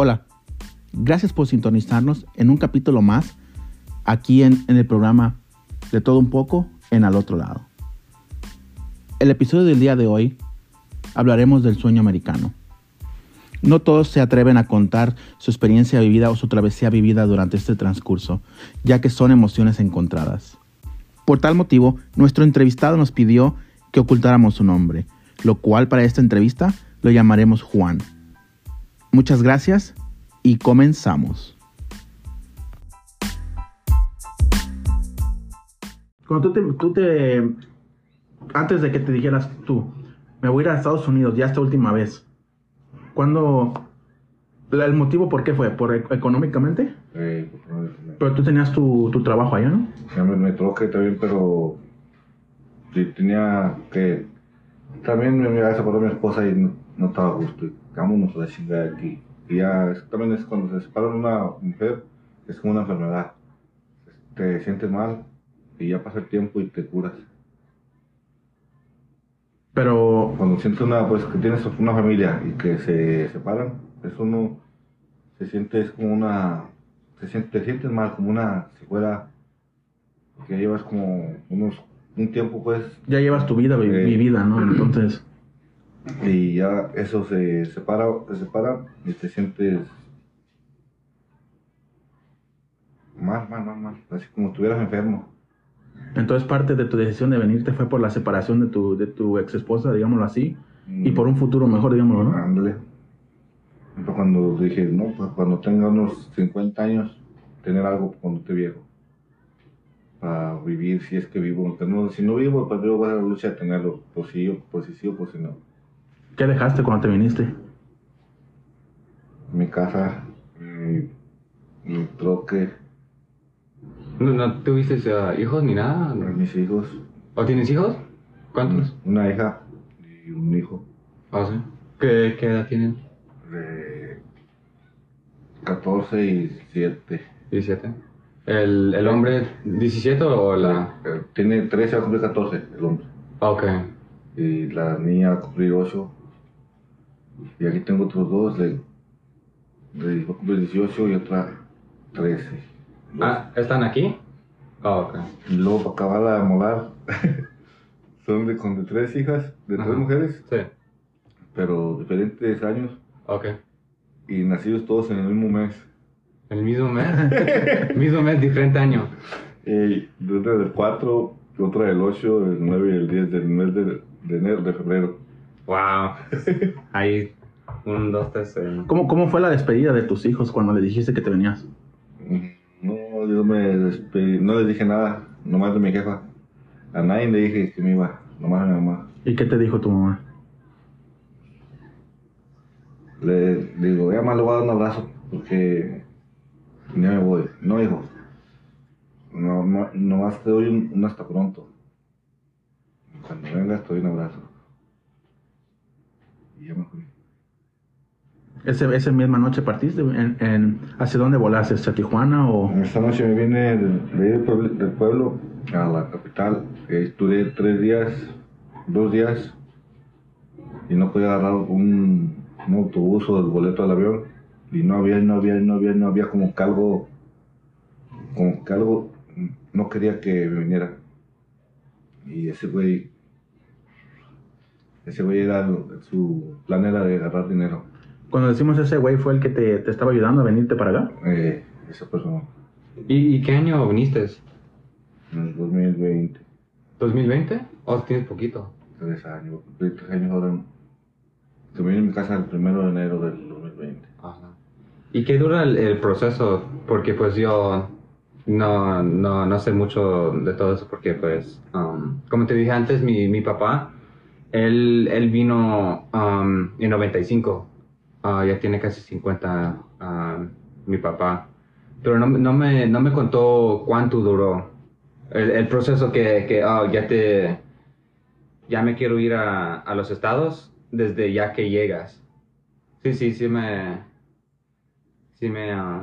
Hola, gracias por sintonizarnos en un capítulo más aquí en, en el programa de todo un poco en al otro lado. El episodio del día de hoy hablaremos del sueño americano. No todos se atreven a contar su experiencia vivida o su travesía vivida durante este transcurso, ya que son emociones encontradas. Por tal motivo, nuestro entrevistado nos pidió que ocultáramos su nombre, lo cual para esta entrevista lo llamaremos Juan. Muchas gracias y comenzamos. Cuando tú te, tú te- antes de que te dijeras tú, me voy a ir a Estados Unidos ya esta última vez, ¿cuándo, el motivo por qué fue? ¿Por e- económicamente? Eh, pues, Pero tú tenías tu, tu trabajo allá, ¿no? ya me, me troqué también, pero sí tenía que... También me iba a separar mi esposa y no, no estaba a gusto. Vámonos a la chingada de aquí. Y ya, es- también es cuando se separa una mujer, es como una enfermedad. Te sientes mal y ya pasa el tiempo y te curas. Pero, Cuando sientes una, pues que tienes una familia y que se separan, eso no se siente, es como una, se siente, te sientes mal, como una, si fuera, que llevas como unos, un tiempo pues, ya llevas tu vida vi- Eh. vivida, ¿no? Entonces, y ya eso se separa, se separa y te sientes mal, mal, mal, mal, así como estuvieras enfermo. entonces parte de tu decisión de venirte fue por la separación de tu, de tu ex esposa, digámoslo así, y por un futuro mejor, digámoslo, ¿no? Ándale. Cuando dije, no, pues cuando tenga unos 50 años, tener algo cuando esté viejo. Para vivir, si es que vivo. No- si no vivo, pues yo voy a la lucha de tenerlo. Por si, yo- por si sí o por si no. ¿Qué dejaste cuando te viniste? Mi casa, mi, mi troque, ¿No, no tuviste uh, hijos ni nada? mis hijos, ¿O tienes hijos? ¿Cuántos? una hija y un hijo Ah, sí. ¿Qué, qué edad tienen? de 14 y 7. 17. ¿El, el hombre 17 o la...? Eh, Tiene 13, va a cumplir 14 el hombre. Ah, Ok. y la niña va a cumplir 8. Y aquí tengo otros dos, de, de va a cumplir 18 y otra 13. Dos. Ah, ¿están aquí? Ah, ok. Y luego para acabar de molar, son de, con de tres hijas, de tres mujeres, Sí. pero diferentes años Ok. y nacidos todos en el mismo mes. ¿El mismo mes? mismo mes, diferente año. Y una del 4, otra del 8, del 9 y el 10 del mes de, de enero, de febrero. Wow. Ahí, un, dos, tres... eh. ¿Cómo, ¿Cómo fue la despedida de tus hijos cuando le dijiste que te venías? No, yo me despedí, no les dije nada, nomás de mi jefa. A nadie le dije que me iba, nomás a mi mamá. ¿Y qué te dijo tu mamá? Le digo, ya más le voy a dar un abrazo porque ya me voy. No, hijo. No, no, nomás te doy un, un hasta pronto. Cuando vengas te doy un abrazo. Y ya me fui. ¿Ese, ¿Esa misma noche partiste? ¿En, en- ¿Hacia dónde volaste? ¿Hacia Tijuana o...? Esta noche me vine del, del, pueblo, a la capital. Eh, Estuve tres días, dos días, y no podía agarrar un, autobús o el boleto del avión. Y no había, no había, no había, no había como que algo, como que algo, no quería que me viniera. Y ese güey, ese güey era, su plan era de agarrar dinero. Cuando decimos ese güey fue el que te, te estaba ayudando a venirte para acá. Eh, esa persona, ¿Y, y qué año viniste? en el 2020. ¿2020? ¿O tienes poquito? tres años, tres años ahora. en- Se me vine a mi casa el primero de enero del 2020. Ajá. ¿Y qué dura el, el proceso? Porque pues yo no, no, no sé mucho de todo eso porque pues, um, como te dije antes, mi, mi papá, él, él vino um, en 95, Ah, ya tiene casi 50 ah, mi papá, pero no, no, me, no me contó cuánto duró el, el proceso que, que ah, ya te, ya me quiero ir a, a los estados desde ya que llegas. Sí, sí, sí me... Sí me... ah,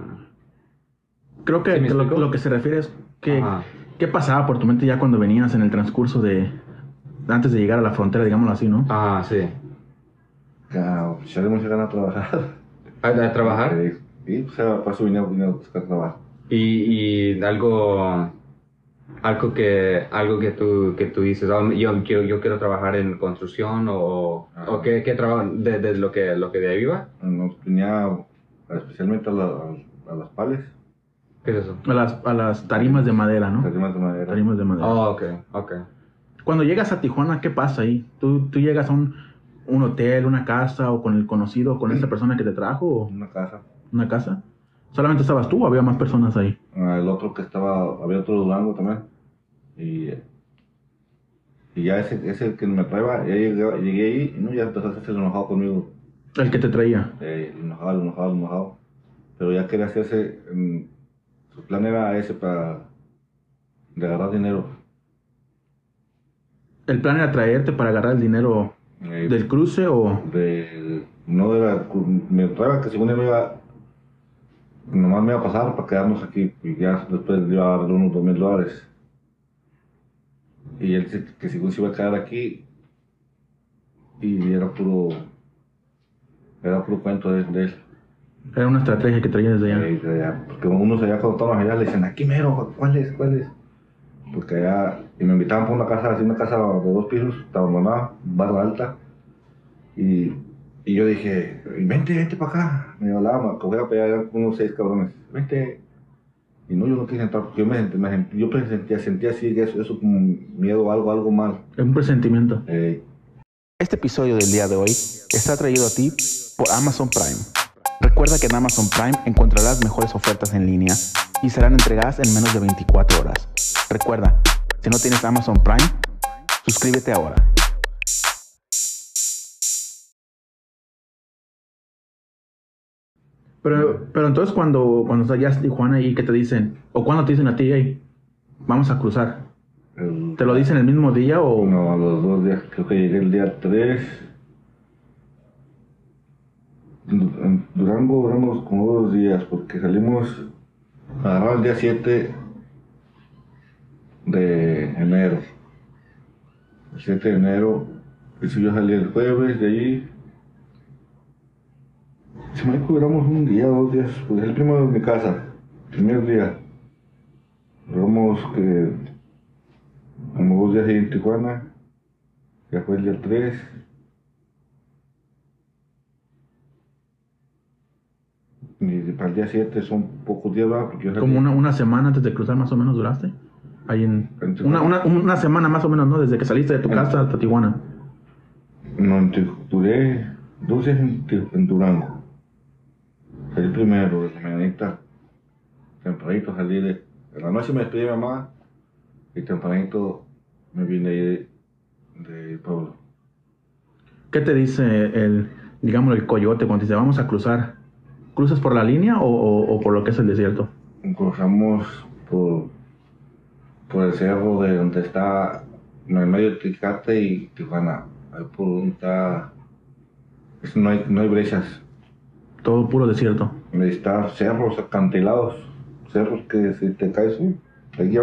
Creo que, ¿Sí me que lo, que se refiere es que, Ajá. qué pasaba por tu mente ya cuando venías en el transcurso de, antes de llegar a la frontera, digámoslo así, ¿no? Ah, sí. Ya, echarle mucha ganas a trabajar. ¿A, a trabajar? Eh, y pues era para su dinero, buscar trabajo. Y, y algo algo que algo que tú que tú dices "Oh, yo, yo, yo quiero trabajar en construcción o, Ajá. o qué, qué trabajo de, de lo que lo que de ahí viva Nos tenía especialmente a, la- a- a las pales, qué es eso A las, a las tarimas de madera, ¿no? tarimas de madera. Tarimas de madera. oh okay okay Cuando llegas a Tijuana, ¿qué pasa ahí? ¿Tú, tú llegas a un, un hotel, una casa o con el conocido, con esa persona que te trajo o Una casa. una casa? ¿Solamente estabas tú o había más personas ahí? Ah, el otro que estaba, había otro Durango también. Y, y ya ese, ese que me traía, ya llegué, llegué ahí y no, ya empezó a hacerse el enojado conmigo. El que te traía. Eh, el enojado, el enojado, el enojado. Pero ya quería hacerse, mm, su plan era ese para de agarrar dinero. ¿El plan era traerte para agarrar el dinero Eh, del cruce o...? de, no era, me traía que según él me iba, nomás me iba a pasar para quedarnos aquí y ya después le iba a dar unos dos mil dólares. Y él dice que según se iba a quedar aquí y era puro, era puro cuento de, de él. Era una estrategia que traía desde allá. Eh, de allá, porque unos allá cuando estaban allá le dicen, aquí mero, ¿cuál es? ¿Cuál es? Porque allá, y me invitaban por una casa, así una casa de dos pisos, estaba abandonada, barra alta, y, y yo dije, vente, vente para acá, me hablaba, me cogía para allá, unos seis cabrones, vente, y no, yo no quise entrar, porque yo me, sentí- me sentí- yo sentía, sentía así, que eso, eso como miedo, algo, algo mal, Es un presentimiento. Eh, Este episodio del día de hoy está traído a ti por Amazon Prime. Recuerda que en Amazon Prime encontrarás mejores ofertas en línea y serán entregadas en menos de 24 horas. Recuerda, si no tienes Amazon Prime, suscríbete ahora. Pero, pero entonces cuando, cuando estás allá en Tijuana y que te dicen, o cuando te dicen a ti, "Hey, vamos a cruzar, el- ¿te lo dicen el mismo día o...? No, a los dos días, creo que llegué el día 3. En Durango duramos como dos días porque salimos a agarrar el día 7 de enero. El 7 de enero, eso yo salí el jueves de allí. Si me duramos un día, dos días, pues el primero de mi casa, primer día. Duramos que como dos días ahí en Tijuana, ya fue el día 3. Y para el día 7 son pocos días, ¿verdad? Como una, una semana antes de cruzar más o menos duraste. Ahí en... En Una, una, una semana más o menos, ¿no? Desde que saliste de tu En- casa hasta Tijuana. No, duré dos días en, en Durango. Salí primero de la mañanita, tempranito salí de... En la noche me despedí de mi mamá y tempranito me vine ahí de, de pueblo. ¿Qué te dice el, digamos, el coyote cuando te dice vamos a cruzar? ¿Cruzas por la línea o, o- o por lo que es el desierto? cruzamos por, por el cerro de donde está en el medio de Ticate y Tijuana. Ahí por donde está. es- no, hay, no hay brechas. Todo puro desierto. Ahí está cerros acantilados. Cerros que si te caes. uy, Aquí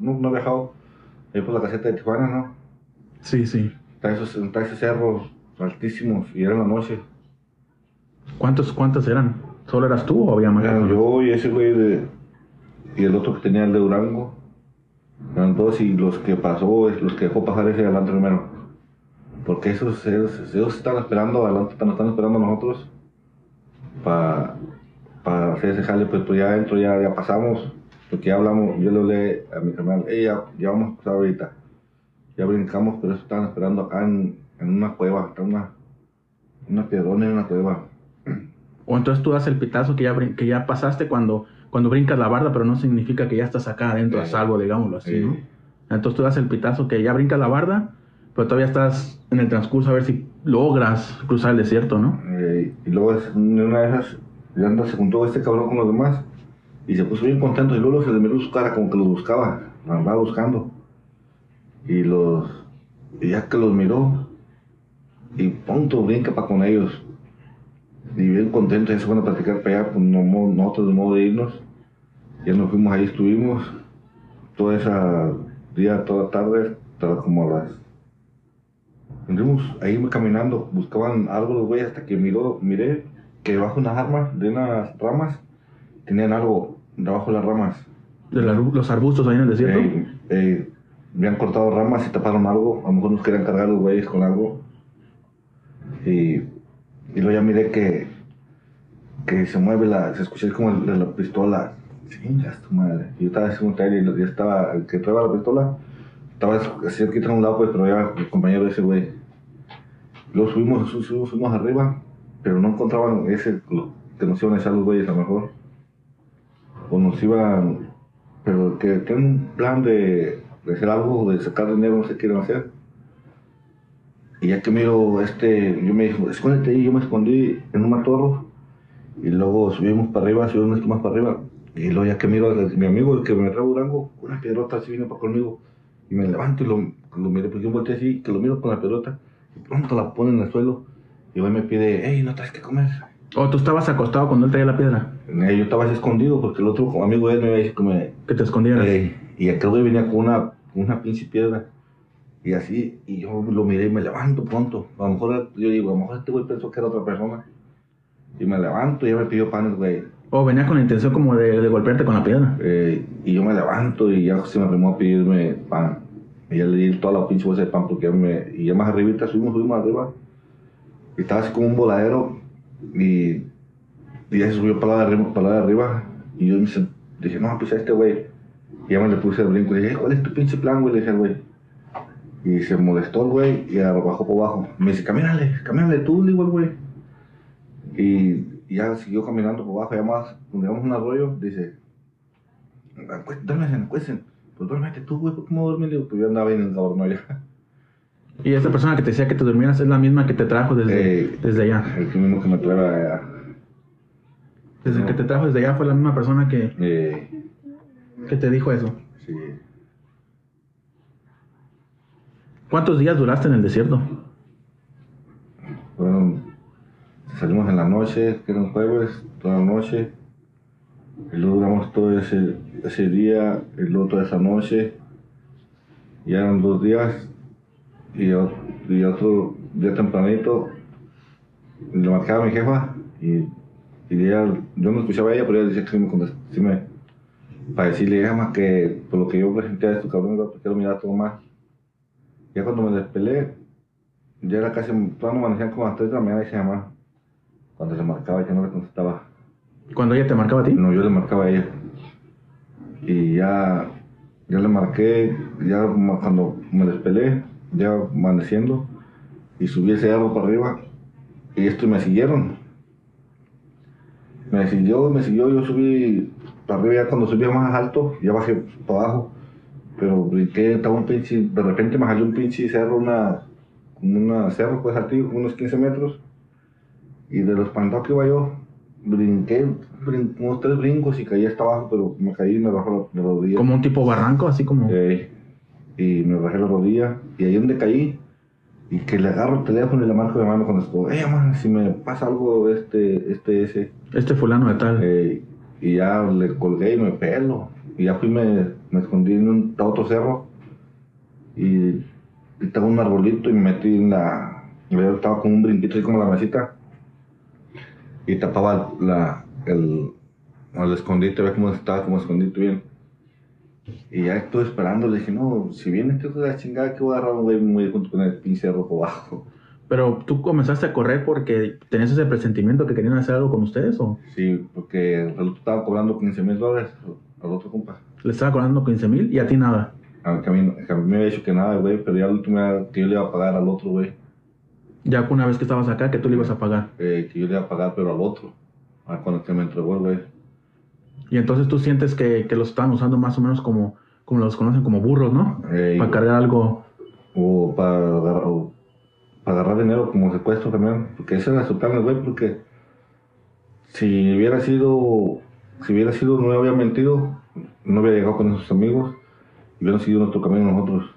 no, no he viajado. Ahí por la caseta de Tijuana, ¿no? Sí, sí. Está esos, está esos cerros altísimos y era en la noche. ¿Cuántos, ¿Cuántos eran? ¿Solo eras tú o había más? Era yo y ese güey de. Y el otro que tenía el de Durango. Eran dos y los que pasó, los que dejó pasar ese adelante primero. Porque esos, ellos están esperando adelante, nos están esperando a nosotros. Para hacer ese jale, pues, pues ya adentro ya, ya pasamos. Porque ya hablamos, yo le hablé a mi canal, "Ey, ya, ya vamos a pasar ahorita. Ya brincamos, pero ellos estaban esperando acá en, en una cueva, está una, una piedrona en una cueva. O entonces tú das el pitazo que ya, que ya pasaste cuando, cuando brincas la barda, pero no significa que ya estás acá adentro a salvo, digámoslo así, Sí. ¿no? Entonces tú das el pitazo que ya brincas la barda, pero todavía estás en el transcurso a ver si logras cruzar el desierto, ¿no? Eh, y luego una de esas, ya anda, se juntó este cabrón con los demás y se puso bien contento y luego se le miró su cara como que los buscaba, los andaba buscando. Y los, y ya que los miró, y punto, brinca para con ellos. Y bien contento, ya se fueron a platicar para allá, pues no, nosotros de modo de irnos. Ya nos fuimos ahí, estuvimos toda esa día, toda tarde, hasta como las Anduvimos ahí caminando, buscaban algo los güeyes hasta que miró, miré que bajo unas armas, de unas ramas, tenían algo debajo de las ramas. De la- los arbustos ahí en el desierto. Eh, eh, habían cortado ramas y taparon algo. A lo mejor nos querían cargar los güeyes con algo. Y, y luego ya miré que, que se mueve la. Se escuché como de la pistola. Chingas tu madre. Yo estaba así un trailer y ya estaba. El que traía la pistola. Estaba así aquí a un lado, pues, pero ya el compañero de ese güey. Luego subimos, su- subimos, subimos arriba, pero no encontraban ese que nos iban a echar los güeyes a lo mejor. O nos iban pero que tienen un plan de, de hacer algo, de sacar dinero, no sé qué quieren hacer. Y ya que miro, este, yo me dijo, escóndete ahí, yo me escondí en un matorro. Y luego subimos para arriba, subimos más para arriba. Y luego ya que miro a mi amigo, el que me trae Durango, una piedrota así viene para conmigo. Y me levanto y lo, lo miré, porque yo volteé así, que lo miro con la piedrota. Y pronto la pone en el suelo. Y luego me pide, hey, ¿no traes que comer? O tú estabas acostado cuando él traía la piedra. Eh, Yo estaba así escondido porque el otro amigo de él me había dicho que me, Que te escondieras. Ey, y aquel güey venía con una, una pinche piedra. Y así, y yo lo miré y me levanto pronto. A lo mejor, yo digo, a lo mejor este güey pensó que era otra persona. Y me levanto y ya me pidió panes, güey. O venía con la intención como de, de golpearte con la piedra. Eh, y yo me levanto y ya se me arrimó a pedirme pan. Y ya le di toda la pinche bolsa de pan porque me... Y ya más arribita subimos, subimos arriba. Y estaba así como un voladero. Y, y ya se subió para la de. Para la de arriba y yo me dije, no, pues a este güey. Y ya me le puse el brinco y dije, "Eh, ¿cuál es tu pinche plan, güey? Le dije al güey. Y se molestó el güey y bajó por abajo. Me dice, camínale, camínale tú, le digo al güey. Y, y ya siguió caminando por abajo, ya más, llegamos a un arroyo, dice, "Acué- duérmense, acuéstense. Pues duérmete tú, güey. Le digo, pues yo andaba bien en el cabrón ya. Y esta persona que te decía que te durmieras es la misma que te trajo desde, Eh, desde allá. El que mismo que me trae a... Desde no. que te trajo desde allá fue la misma persona que, Eh, que te dijo eso. sí. ¿Cuántos días duraste en el desierto? Bueno, salimos en la noche, que era un jueves, toda la noche. Y luego duramos todo ese, ese día, y luego toda esa noche. Ya eran dos días. Y, y otro día tempranito, le marcaba a mi jefa. Y, y ella, yo no escuchaba a ella, pero ella decía que me contestó. sí me, para decirle, "Ya, más que por lo que yo presenté a estos cabrones, quiero mirar todo más. Ya cuando me despelé, ya era casi, todavía no amanecían como a las 3 de la mañana y se llamaba. Cuando le marcaba y que no le contestaba. Cuando ella te marcaba a ti. No, yo le marcaba a ella. Y ya, ya le marqué, ya cuando me despelé, ya amaneciendo, y subí ese cerro para arriba, y estos me siguieron. Me siguió, me siguió, yo subí para arriba, ya cuando subía más alto, ya bajé para abajo. Pero brinqué, estaba un pinche, de repente me salió un pinche cerro, una, como una cerro, pues como unos 15 metros. Y de los pantados que iba yo, brinqué, brin- unos tres brincos y caí hasta abajo, pero me caí y me bajó la, la rodilla. Como un tipo barranco, así como. Eh, y me bajé la rodilla. Y ahí donde caí, y que le agarro el teléfono y le marco de mano cuando estoy, eh, man, si me pasa algo, este, este, ese. Este fulano de tal. Eh, y ya le colgué y me pelo. Y ya fui, me, me escondí en un, otro cerro. Y, y estaba un arbolito y me metí en la. y yo estaba con un brinquito así como la mesita. Y tapaba la, el, el escondite, ve cómo estaba como escondite bien. Y ya estuve esperando, le dije, no, si viene este hijo de la chingada, que voy a agarrar un güey muy junto con el pinche cerro por abajo. Pero tú comenzaste a correr porque tenías ese presentimiento que querían hacer algo con ustedes o Sí, porque el reloj estaba cobrando 15 mil dólares al otro compa. le estaba cobrando 15 mil y a ti nada. A mí, a mí me había dicho que nada, güey, pero ya última vez que yo le iba a pagar al otro, güey. Ya una vez que estabas acá, que tú le ibas a pagar. eh, que yo le iba a pagar, pero al otro. A con el que me entregó, el güey. Y entonces tú sientes que, que los estaban usando más o menos como, como los conocen como burros, ¿no? Eh, Para cargar algo. O para agarrar, o para agarrar dinero como secuestro también. Porque ese era su plan, güey, porque si hubiera sido, si hubiera sido, no me había mentido, no hubiera llegado con esos amigos y hubieran seguido nuestro camino nosotros.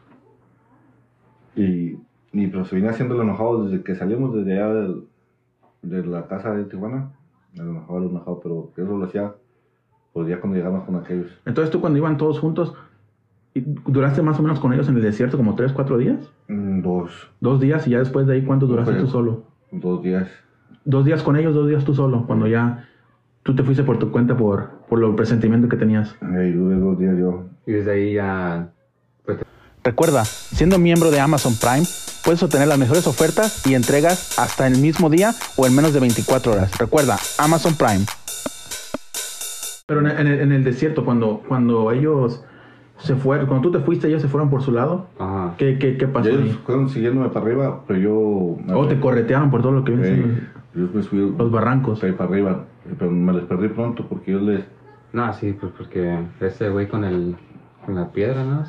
Y, y pero se venía haciendo el enojado desde que salimos desde allá del- de la casa de Tijuana. El enojado, el enojado, pero eso lo hacía pues ya cuando llegamos con aquellos. Entonces tú cuando iban todos juntos, duraste más o menos con ellos en el desierto como 3, 4 días. Mm, Dos, Dos días y ya después de ahí, ¿cuánto duraste Fue- tú solo? dos días. dos días con ellos, dos días tú solo, cuando ya tú te fuiste por tu cuenta por, por lo presentimiento que tenías. Duré dos días yo. Y desde ahí ya... Pues, Recuerda, siendo miembro de Amazon Prime, puedes obtener las mejores ofertas y entregas hasta el mismo día o en menos de 24 horas. Recuerda, Amazon Prime. Pero en el, en el desierto, cuando, cuando ellos se fueron, cuando tú te fuiste, ellos se fueron por su lado, ajá. ¿qué, qué, qué Y pasó ellos ahí? fueron siguiéndome para arriba, pero yo... ¿O te corretearon por todo lo que Ey, yo me subí los barrancos? ahí para arriba, pero me les perdí pronto porque yo les... No, sí, pues porque ese güey con el... Con la piedra, ¿no?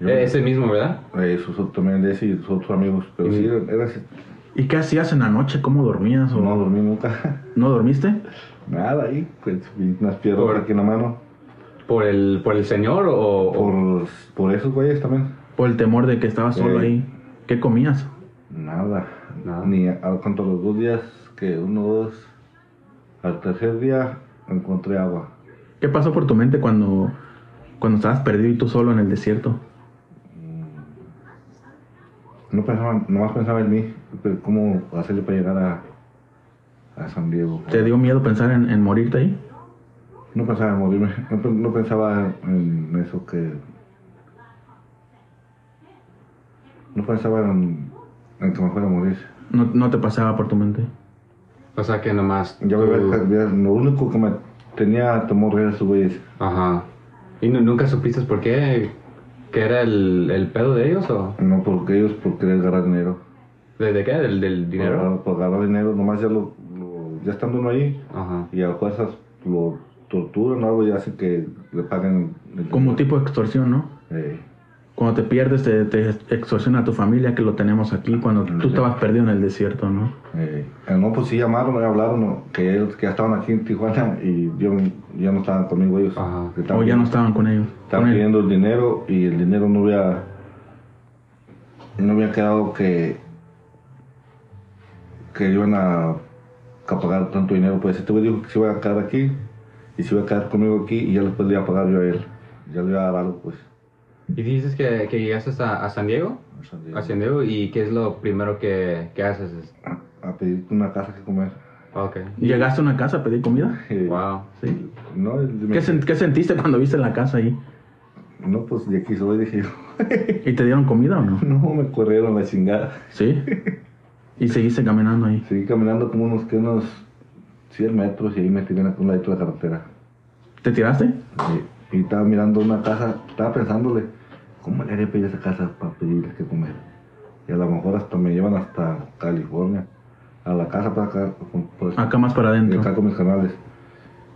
Yo- Eh, Ese mismo, ¿verdad? eh, esos otros también de ese y sus otros amigos, pero Y- sí, era así, ¿Y qué hacías en la noche? ¿Cómo dormías? ¿O no no, dormí nunca. dormiste? Nada ahí, pues unas piedras Por- aquí en la mano. ¿Por el, por el señor o...? Por, por esos güeyes también. Por el temor de que estabas solo Ey. ahí. ¿Qué comías? Nada. Nada. Ni a, cuanto a los dos días, que uno, dos. Al tercer día encontré agua. ¿Qué pasó por tu mente cuando, cuando estabas perdido y tú solo en el desierto? No pensaba, nomás pensaba en mí, pero cómo hacerle para llegar a, a San Diego. ¿Te dio miedo pensar en, en morirte ahí? No pensaba en morirme, no, pe- no pensaba en eso que... No pensaba en, en que me fuera a morir. No, no te pasaba por tu mente. O sea que nomás... Yo tú- lo único que me tenía temor era esos güeyes. Ajá. ¿Y nu- nunca supiste por qué? ¿Que era el, el pedo de ellos o...? No porque ellos, por querer agarrar dinero. ¿De, de qué? ¿Del, del dinero? Por, por agarrar dinero, nomás ya lo, lo- ya estando uno ahí Ajá. y a fuerzas lo torturan o algo y hacen que le paguen. el Como tipo de extorsión, ¿no? Eh, Cuando te pierdes, te, te extorsiona a tu familia, que lo tenemos aquí, cuando tú estabas perdido en el desierto, ¿no? eh, no, pues sí llamaron, me hablaron ¿no? que ellos que ya estaban aquí en Tijuana y yo ya no estaban conmigo ellos. Ajá. Que O ya no estaban con ellos. Estaban con él. pidiendo el dinero y el dinero no había no había quedado que que iban a, a pagar tanto dinero pues este güey dijo que se iba a quedar aquí y se iba a quedar conmigo aquí y ya después le iba a pagar yo a él ya le iba a dar algo pues ¿Y dices que, que llegaste a, a San Diego? A San Diego. ¿Y qué es lo primero que, que haces? a, a pedir una casa que comer Ok. ¿Llegaste a una casa a pedir comida? Eh, Wow. Sí. no, me- ¿Qué, sen- qué sentiste cuando viste la casa ahí? no pues de aquí soy dije yo ¿Y te dieron comida o no? no me corrieron la chingada Sí. Y seguiste caminando ahí. seguí caminando como unos que unos 100 metros y ahí me tiré en un ladito de la carretera ¿Te tiraste? Y, y estaba mirando una casa, estaba pensándole, ¿cómo le haré pedir esa casa para pedirles que comer? Y a lo mejor hasta me llevan hasta California, a la casa para acá, pues, Acá más para adentro. acá con mis canales.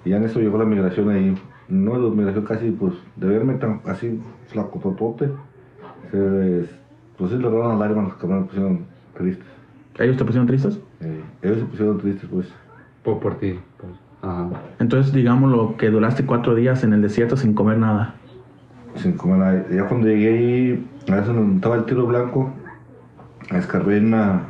Y ya en eso llegó la migración ahí. No, la migración casi, pues, de verme tan así flacototote, se pues sí, le robaron las lágrimas, los cabrones pusieron tristes. ¿Ellos te pusieron tristes? Eh, ellos se pusieron tristes, pues. Por, por ti. pues. Ajá. Entonces, digámoslo que duraste cuatro días en el desierto sin comer nada. Sin comer nada. Ya cuando llegué ahí, a veces donde estaba el tiro blanco, escarbé en una,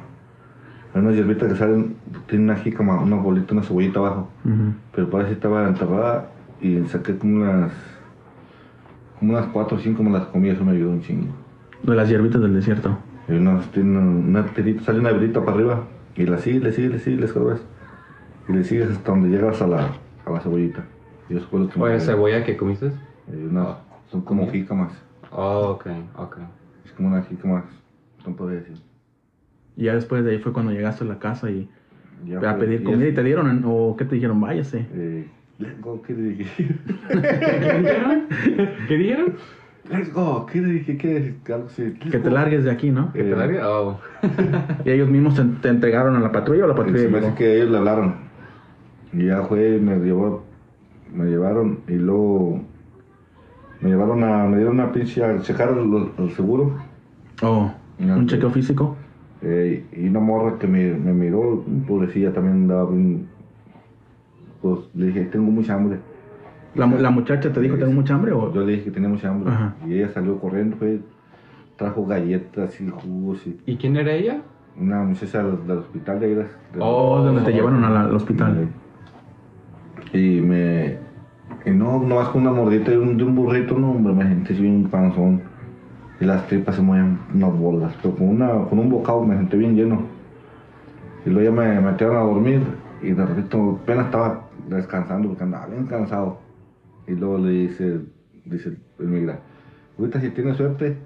una hierbita que salen, tiene una jícama, una bolita, una cebollita abajo. Ujú. Pero parece que estaba enterrada y saqué como unas, como unas cuatro o cinco me las comí, eso me ayudó un chingo. De las hierbitas del desierto. Y unas, tiene una, una tirita, sale una hierbita para arriba y la sigue, le sigue, le sigue, le escarbes. Y le sigues hasta donde llegas a la, a la cebollita. Y eso fue lo que me ¿O ayudó. cebolla que comiste? Eh, una- son como jícamas. Oh, ok, ok. Es como una jícama, no podría decir. Y ya después de ahí fue cuando llegaste a la casa y Ya a fue- pedir comida y te dieron, o qué te dijeron, váyase. eh, let's go, ¿qué le dije? ¿Qué dijeron? let's go, ¿qué le dije? ¿Qué? Que te largues de aquí, ¿no? ¿Que te Eh, largue? Oh. Y ellos mismos te, te entregaron a la patrulla o la patrulla Se me hace que ellos le hablaron. Y ya fue, me llevó, me llevaron y luego me llevaron a, me dieron una pinche a checar el, el seguro. Oh, un chequeo físico. Eh, y una morra que me, me miró, pobrecilla también andaba bien. Pues le dije, tengo mucha hambre. La, la muchacha te dijo, ¿tengo mucha hambre? O... Yo le dije que tenía mucha hambre. Ajá. Y ella salió corriendo, fue, trajo galletas y jugos y ¿Y quién era ella? una muchacha del, del hospital de ahí. Oh, donde te llevaron a la- al hospital. Y me. Y no, nomás con una mordita de un, de un burrito, no, hombre, me sentí bien panzón. Y las tripas se mueven unas bolas. Pero con, una, con un bocado me sentí bien lleno. Y luego ya me metieron a dormir y de repente apenas estaba descansando porque andaba bien cansado. Y luego le dice, dice el migra, ahorita si tienes suerte,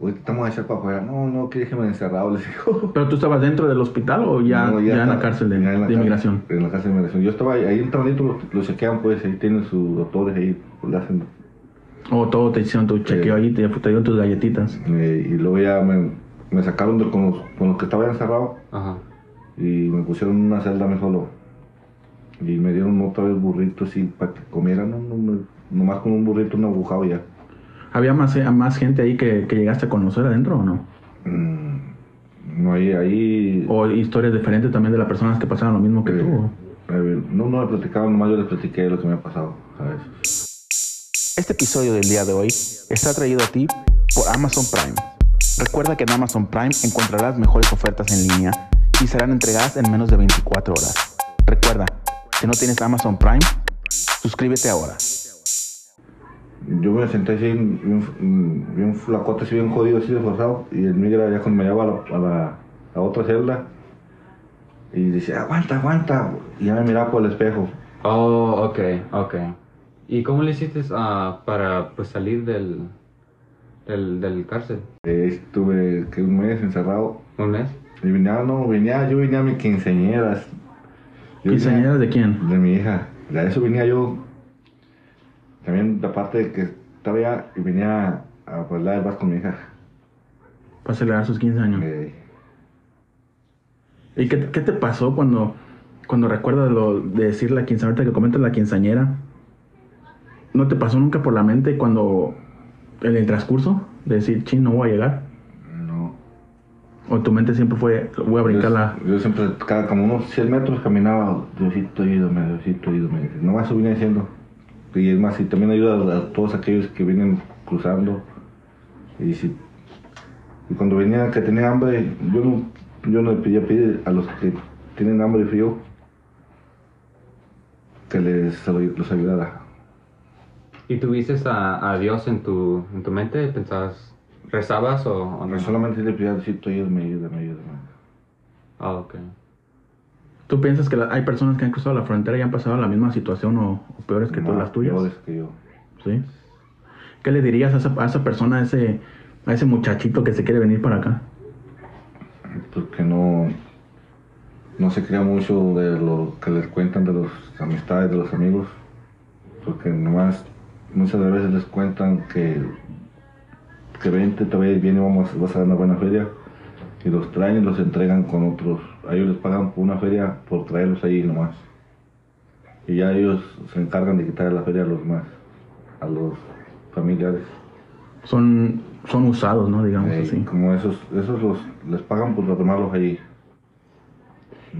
ahorita estamos a echar para afuera. No, no, que déjeme encerrado, les digo. ¿Pero tú estabas dentro del hospital o ya, No, ya, en la cárcel de, ya en la de cárcel- inmigración? En la cárcel de inmigración. Yo estaba ahí, ahí entradito, lo, lo chequean, pues, ahí tienen sus doctores, ahí pues, le hacen. O todo te hicieron tu chequeo Sí. ahí, te, te dieron tus galletitas. eh, y luego ya me, me sacaron de, con, los, con los que estaba encerrado Ajá. y me pusieron en una celda me solo. Y me dieron otra vez burritos así para que comieran, no, no, no, nomás con un burrito, un agujado ya. ¿Había más, eh, más gente ahí que, que llegaste a conocer adentro o no? Mm, no, ahí, ahí. ¿O historias diferentes también de las personas que pasaron lo mismo que eh, tú? eh, no, no me platicaban, nomás yo les platiqué lo que me ha pasado, ¿sabes? Este episodio del día de hoy está traído a ti por Amazon Prime. Recuerda que en Amazon Prime encontrarás mejores ofertas en línea y serán entregadas en menos de 24 horas. Recuerda, si no tienes Amazon Prime, suscríbete ahora. Yo me senté así, bien, bien flacote, así bien jodido, así esforzado. Y el migra ya cuando me llevaba a la, a la, a otra celda. Y decía, aguanta, aguanta. Y ya me miraba por el espejo. Oh, ok, ok. ¿Y cómo le hiciste ah, para pues, salir del, del, del cárcel? Eh, estuve que un mes encerrado. ¿Un mes? Y venía, no, venía, yo venía a mis quinceañeras. Yo venía- ¿Quinceañeras de quién? De mi hija. De eso venía yo. También, aparte de que estaba ya, y venía a bailar el vas con mi hija. Para celebrar sus 15 años. Eh, ¿Y qué, qué te pasó cuando, cuando recuerdas lo de decir la quinceañera, ahorita que comentas la quinceañera? ¿No te pasó nunca por la mente cuando, en el transcurso, de decir, ching, no voy a llegar? no. ¿O tu mente siempre fue, voy a brincar la... Yo, siempre, cada como unos 100 metros caminaba, Diosito, ayúdame, Diosito, ayúdame. Nomás eso vine diciendo. Y es más, y también ayuda a, a todos aquellos que vienen cruzando. Y, si, y cuando venía que tenía hambre, yo no, yo no le pedía pedir a los que tienen hambre y frío que les los ayudara. ¿Y tuviste a, a Dios en tu, en tu mente? ¿Pensabas, rezabas o, o no? Solamente le pedía, Diosito, ayúdame, ayúdame, ayúdame. Ah, ok. ¿Tú piensas que la- hay personas que han cruzado la frontera y han pasado la misma situación o, o peores que tú, las tuyas? peores que yo. ¿Sí? ¿Qué le dirías a esa, a esa persona, a ese, a ese muchachito que se quiere venir para acá? porque no, no se crea mucho de lo que les cuentan de las amistades, de los amigos, porque nomás muchas veces les cuentan que, que vente, te vamos, vas a dar una buena feria, y los traen y los entregan con otros, a ellos les pagan por una feria por traerlos ahí nomás, y ya ellos se encargan de quitar la feria a los más, a los familiares. Son, son usados, ¿no? Digamos Eh, así. como esos, esos los, les pagan por tomarlos ahí.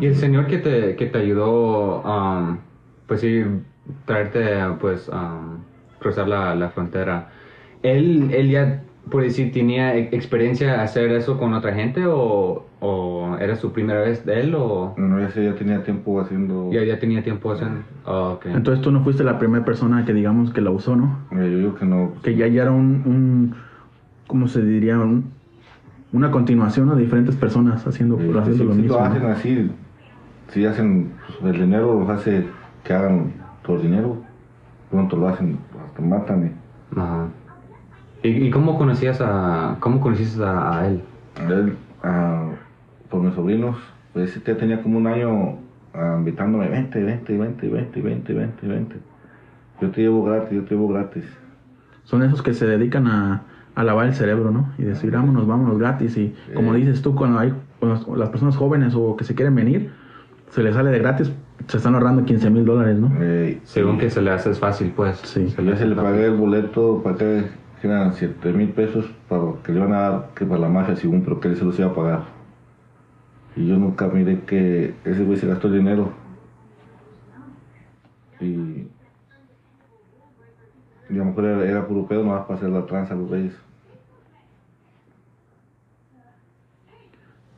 ¿Y el Señor que te, que te ayudó, um, pues sí, traerte, pues, um, cruzar la, la frontera, ¿él, él ya, por decir, tenía experiencia hacer eso con otra gente o, o era su primera vez de él o No, ese ya tenía tiempo haciendo. ya, ya tenía tiempo haciendo? Ah, ok. Entonces tú no fuiste la primera persona que digamos que la usó, ¿no? Yo digo que no. Que ya, ya era un, un ¿cómo se diría? Un- una continuación ¿no? de diferentes personas haciendo, haciendo si, lo si mismo. lo ¿no? hacen así, si hacen pues, el dinero, los hace que hagan por dinero. Pronto lo hacen, hasta matan. Ajá. ¿Y, cómo conocías a, cómo conociste a, a él? Y él, ah, por mis sobrinos, pues ese ya tenía como un año ah, invitándome: vente, vente, vente, vente, vente, vente, vente. Yo te llevo gratis, yo te llevo gratis. Son esos que se dedican a, a lavar el cerebro, ¿no? Y decir, vámonos, vámonos gratis. Y como Eh. dices tú, cuando hay cuando las personas jóvenes o que se quieren venir, se les sale de gratis, se están ahorrando 15 mil dólares, ¿no? Eh, Según que se le hace fácil, pues. Sí. Se Ya hace se le pagué el boleto, pagué que eran 7 mil pesos para que le iban a dar que para la magia según, pero que él se los iba a pagar. Y yo nunca miré que ese güey se gastó el dinero. Y, y a lo mejor era, era puro pedo nomás para hacer la tranza a los reyes.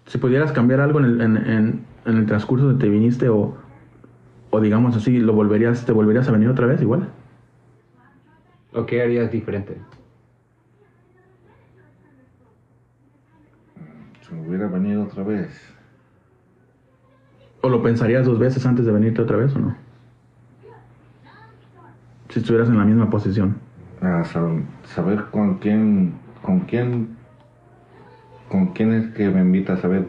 Si pudieras cambiar algo en el, en, en- en el transcurso de te viniste o, o digamos así, lo volverías, te volverías a venir otra vez igual. ¿O qué harías diferente? Si me hubiera venido otra vez. ¿O lo pensarías dos veces antes de venirte otra vez o no? Si estuvieras en la misma posición. a sab- saber con quién, con quién, con quién es que me invita a saber,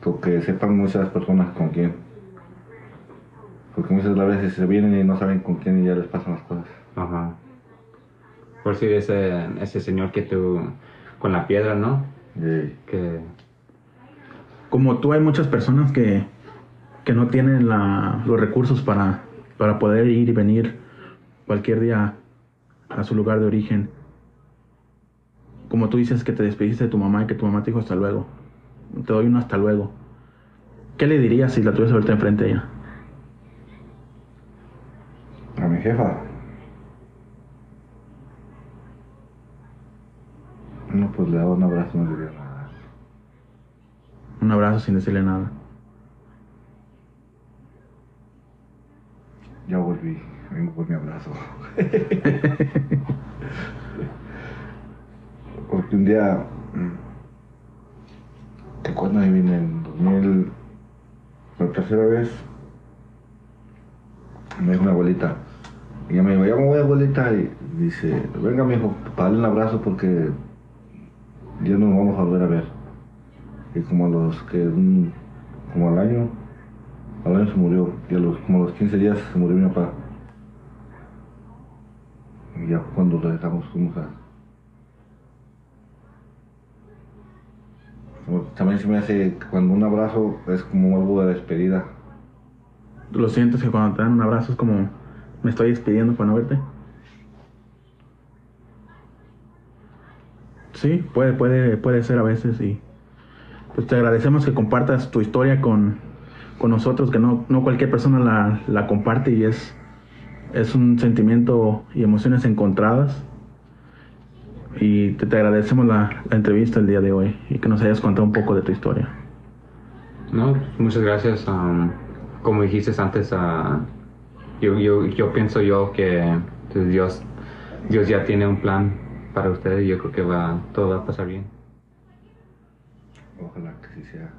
porque sepan muchas personas con quién. Porque muchas veces se vienen y no saben con quién y ya les pasan las cosas. Ajá. Por si ese, ese señor que tú, con la piedra, ¿no? Y, Que, Como tú hay muchas personas que, que no tienen la- los recursos para, para poder ir y venir cualquier día a su lugar de origen. Como tú dices que te despediste de tu mamá y que tu mamá te dijo hasta luego. Te doy un hasta luego. ¿Qué le dirías si la tuvieras ahorita enfrente a ella? a mi jefa. No, pues le daba un abrazo, no diría nada. Un abrazo sin decirle nada. Ya volví, vengo por mi abrazo. Porque un día, que cuando ahí vine en 2000, la tercera vez, me dijo mi abuelita, y ella me dijo, ya me voy abuelita, y dice, venga mi hijo, para darle un abrazo porque ya no nos vamos a volver a ver. Y como a los que, un- como al año, al año se murió, y a los, como a los 15 días se murió mi papá. Y ya cuando lo dejamos fuimos a... También se me hace cuando un abrazo es como algo de despedida. ¿Tú lo sientes que cuando te dan un abrazo es como me estoy despidiendo para no verte? Sí, puede, puede, puede ser a veces y pues te agradecemos que compartas tu historia con, con nosotros, que no, no cualquier persona la, la comparte y es, es un sentimiento y emociones encontradas. Y te, te agradecemos la, entrevista el día de hoy y que nos hayas contado un poco de tu historia. no, muchas gracias. um, como dijiste antes, ah, yo, yo, yo pienso yo que pues, Dios, Dios ya tiene un plan para ustedes y yo creo que va, todo va a pasar bien. Ojalá que sí sea.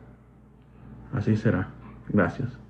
Así será. Gracias.